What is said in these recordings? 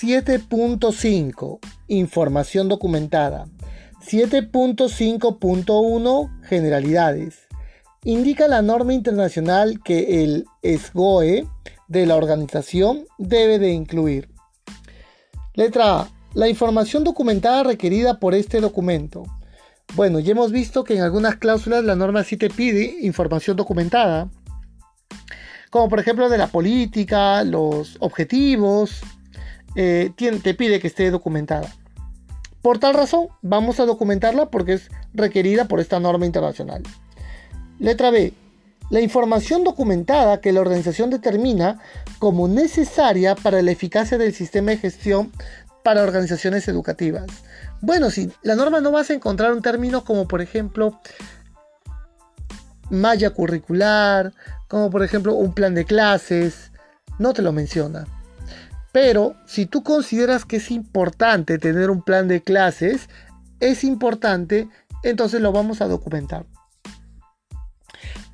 7.5 Información documentada. 7.5.1 Generalidades. Indica la norma internacional que el SGOE de la organización debe de incluir. Letra A. La información documentada requerida por este documento. Bueno, ya hemos visto que en algunas cláusulas la norma sí te pide información documentada, como por ejemplo de la política, los objetivos, eh, te pide que esté documentada. Por tal razón, vamos a documentarla porque es requerida por esta norma internacional. Letra B. La información documentada que la organización determina como necesaria para la eficacia del sistema de gestión para organizaciones educativas. Bueno, si la norma no vas a encontrar un término como por ejemplo malla curricular, como por ejemplo un plan de clases, no te lo menciona. Pero si tú consideras que es importante tener un plan de clases, es importante, entonces lo vamos a documentar.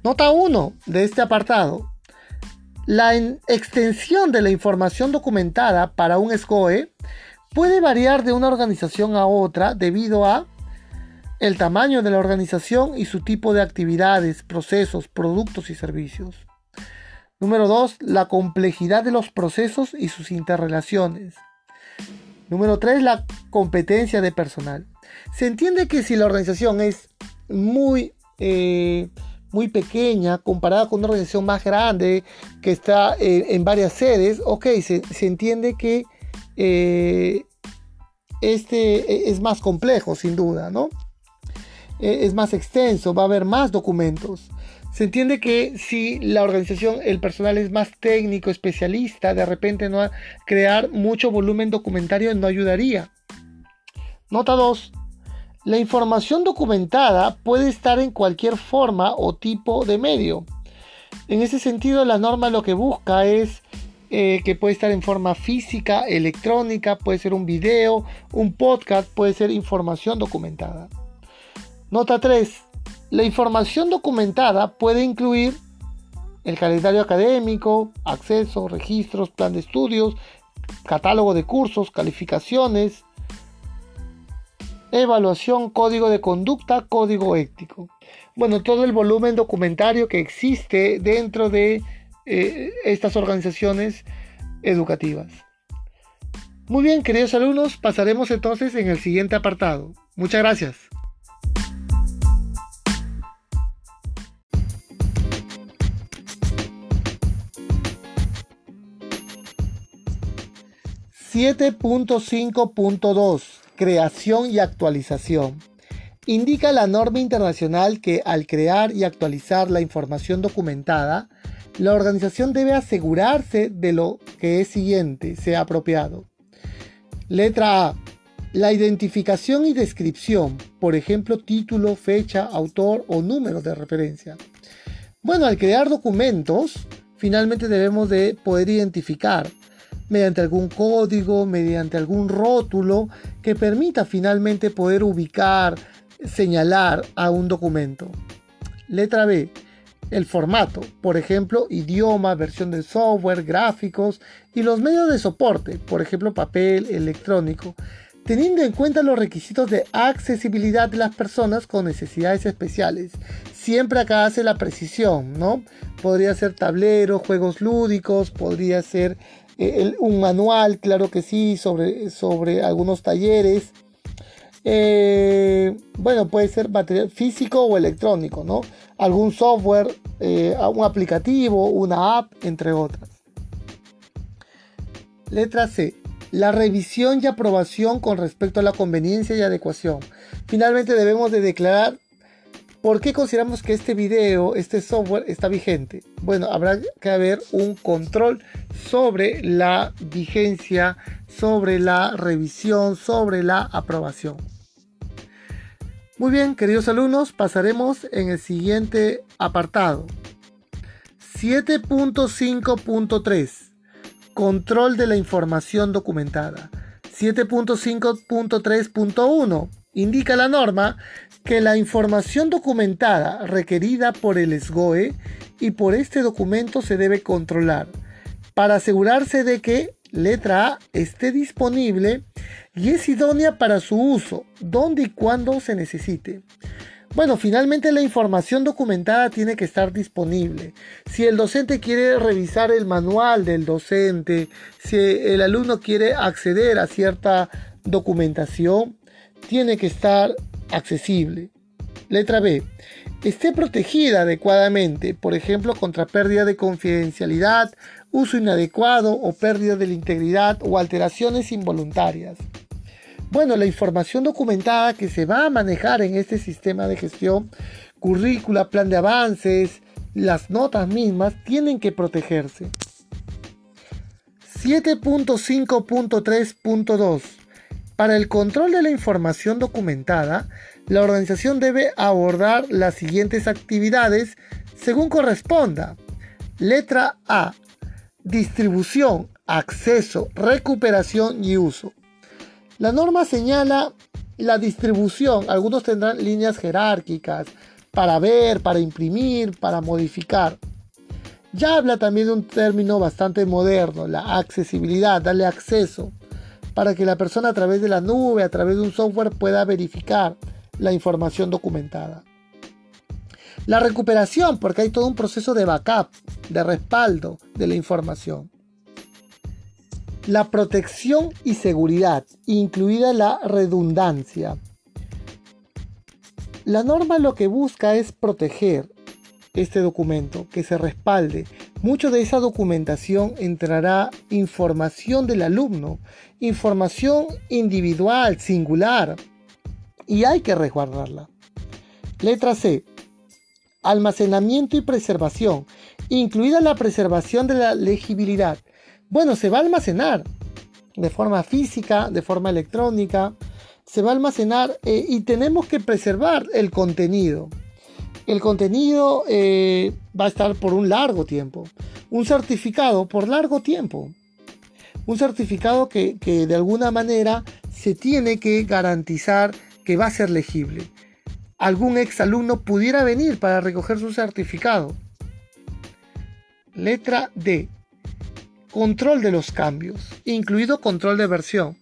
Nota 1 de este apartado. La extensión de la información documentada para un SCOE puede variar de una organización a otra debido a el tamaño de la organización y su tipo de actividades, procesos, productos y servicios. Número 2. La complejidad de los procesos y sus interrelaciones. Número 3. La competencia de personal. Se entiende que si la organización es muy, eh, muy pequeña comparada con una organización más grande que está eh, en varias sedes, ok, se, entiende que eh, este e, es más complejo, sin duda, ¿no? E, es más extenso, va a haber más documentos. Se entiende que si la organización, el personal es más técnico, especialista, de repente no crear mucho volumen documentario no ayudaría. Nota 2. La información documentada puede estar en cualquier forma o tipo de medio. En ese sentido, la norma lo que busca es eh, que puede estar en forma física, electrónica, puede ser un video, un podcast, puede ser información documentada. Nota 3. La información documentada puede incluir el calendario académico, acceso, registros, plan de estudios, catálogo de cursos, calificaciones, evaluación, código de conducta, código ético. Bueno, todo el volumen documentario que existe dentro de eh, estas organizaciones educativas. Muy bien, queridos alumnos, pasaremos entonces en el siguiente apartado. Muchas gracias. ...7.5.2... Creación y actualización. Indica la norma internacional que al crear y actualizar la información documentada la organización debe asegurarse de lo que es siguiente sea apropiado. Letra A. La identificación y descripción, por ejemplo, título, fecha, autor o número de referencia. Bueno, al crear documentos, finalmente debemos de poder identificar mediante algún código, mediante algún rótulo que permita finalmente poder ubicar, señalar a un documento. Letra B el formato, por ejemplo, idioma, versión del software, gráficos y los medios de soporte, por ejemplo, papel, electrónico, teniendo en cuenta los requisitos de accesibilidad de las personas con necesidades especiales. Siempre acá hace la precisión, ¿no? Podría ser tablero, juegos lúdicos, podría ser eh, un manual, claro que sí, sobre, sobre algunos talleres. Eh, bueno, puede ser material físico o electrónico, ¿no? Algún software, eh, un aplicativo, una app, entre otras. Letra C. La revisión y aprobación con respecto a la conveniencia y adecuación. Finalmente debemos de declarar por qué consideramos que este video, este software está vigente. Bueno, habrá que haber un control sobre la vigencia, sobre la revisión, sobre la aprobación. Muy bien, queridos alumnos, pasaremos en el siguiente apartado. 7.5.3 Control de la información documentada. 7.5.3.1 indica la norma que la información documentada requerida por el SGOE y por este documento se debe controlar para asegurarse de que Letra A, esté disponible y es idónea para su uso, donde y cuando se necesite. Bueno, finalmente la información documentada tiene que estar disponible. Si el docente quiere revisar el manual del docente, si el alumno quiere acceder a cierta documentación, tiene que estar accesible. Letra B. Esté protegida adecuadamente, por ejemplo, contra pérdida de confidencialidad, uso inadecuado o pérdida de la integridad o alteraciones involuntarias. Bueno, la información documentada que se va a manejar en este sistema de gestión, currícula, plan de avances, las notas mismas, tienen que protegerse. 7.5.3.2 Para el control de la información documentada, la organización debe abordar las siguientes actividades según corresponda. Letra A. Distribución, acceso, recuperación y uso. La norma señala la distribución. Algunos tendrán líneas jerárquicas para ver, para imprimir, para modificar. Ya habla también de un término bastante moderno, la accesibilidad, darle acceso, para que la persona a través de la nube, a través de un software pueda verificar la información documentada. La recuperación, porque hay todo un proceso de backup, de respaldo de la información. La protección y seguridad, incluida la redundancia. La norma lo que busca es proteger este documento, que se respalde. Mucho de esa documentación entrará información del alumno, información individual, singular, y hay que resguardarla. Letra C. Almacenamiento y preservación, incluida la preservación de la legibilidad. Bueno, se va a almacenar de forma física, de forma electrónica, se va a almacenar eh, y tenemos que preservar el contenido. El contenido eh, va a estar por un largo tiempo. Un certificado por largo tiempo. Un certificado que, que de alguna manera se tiene que garantizar que va a ser legible. Algún exalumno pudiera venir para recoger su certificado. Letra D. Control de los cambios, incluido control de versión.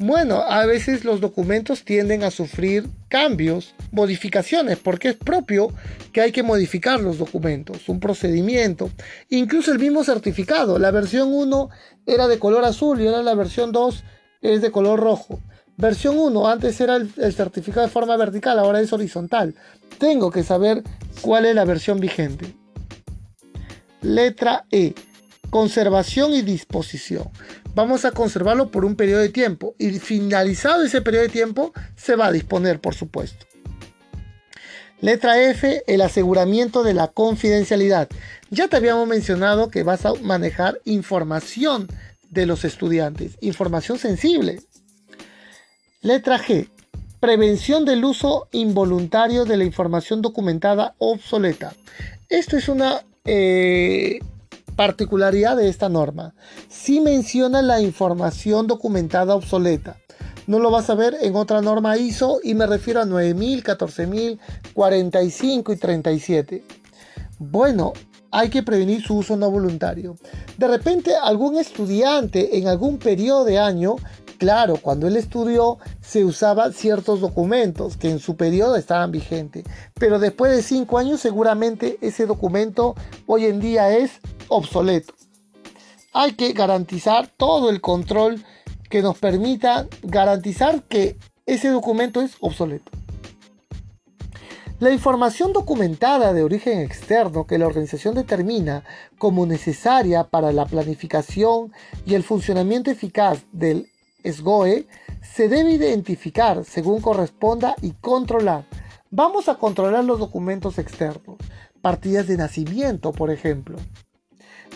Bueno, a veces los documentos tienden a sufrir cambios, modificaciones, porque es propio que hay que modificar los documentos, un procedimiento, incluso el mismo certificado. La versión 1 era de color azul y ahora la versión 2 es de color rojo. Versión 1, antes era el, el, certificado de forma vertical, ahora es horizontal. Tengo que saber cuál es la versión vigente. Letra E conservación y disposición. Vamos a conservarlo por un periodo de tiempo y finalizado ese periodo de tiempo se va a disponer, por supuesto. Letra F, el aseguramiento de la confidencialidad. Ya te habíamos mencionado que vas a manejar información de los estudiantes, información sensible. Letra G, prevención del uso involuntario de la información documentada obsoleta. Esto es una eh, particularidad de esta norma. Si menciona la información documentada obsoleta. No lo vas a ver en otra norma ISO y me refiero a 9000, 14000, 45 y 37. Bueno, hay que prevenir su uso no voluntario. De repente algún estudiante en algún periodo de año Claro, cuando él estudió se usaban ciertos documentos que en su periodo estaban vigentes, pero después de cinco años seguramente ese documento hoy en día es obsoleto. Hay que garantizar todo el control que nos permita garantizar que ese documento es obsoleto. La información documentada de origen externo que la organización determina como necesaria para la planificación y el funcionamiento eficaz del SGOE se debe identificar según corresponda y controlar. Vamos a controlar los documentos externos, partidas de nacimiento, por ejemplo.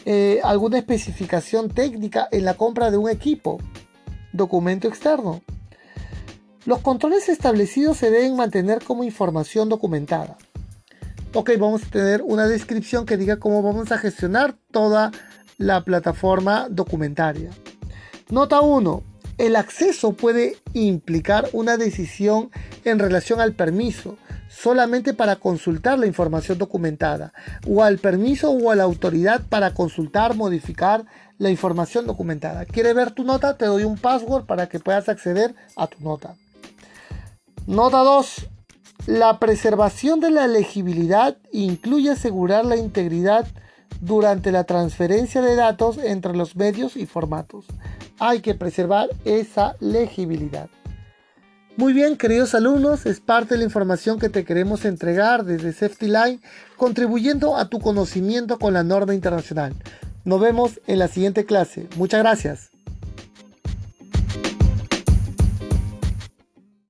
Eh, alguna especificación técnica en la compra de un equipo, documento externo. Los controles establecidos se deben mantener como información documentada. Ok, vamos a tener una descripción que diga cómo vamos a gestionar toda la plataforma documentaria. Nota 1. El acceso puede implicar una decisión en relación al permiso, solamente para consultar la información documentada, o al permiso o a la autoridad para consultar, modificar la información documentada. ¿Quiere ver tu nota? Te doy un password para que puedas acceder a tu nota. Nota 2. La preservación de la legibilidad incluye asegurar la integridad durante la transferencia de datos entre los medios y formatos. Hay que preservar esa legibilidad. Muy bien, queridos alumnos, es parte de la información que te queremos entregar desde Safety Line, contribuyendo a tu conocimiento con la norma internacional. Nos vemos en la siguiente clase. Muchas gracias.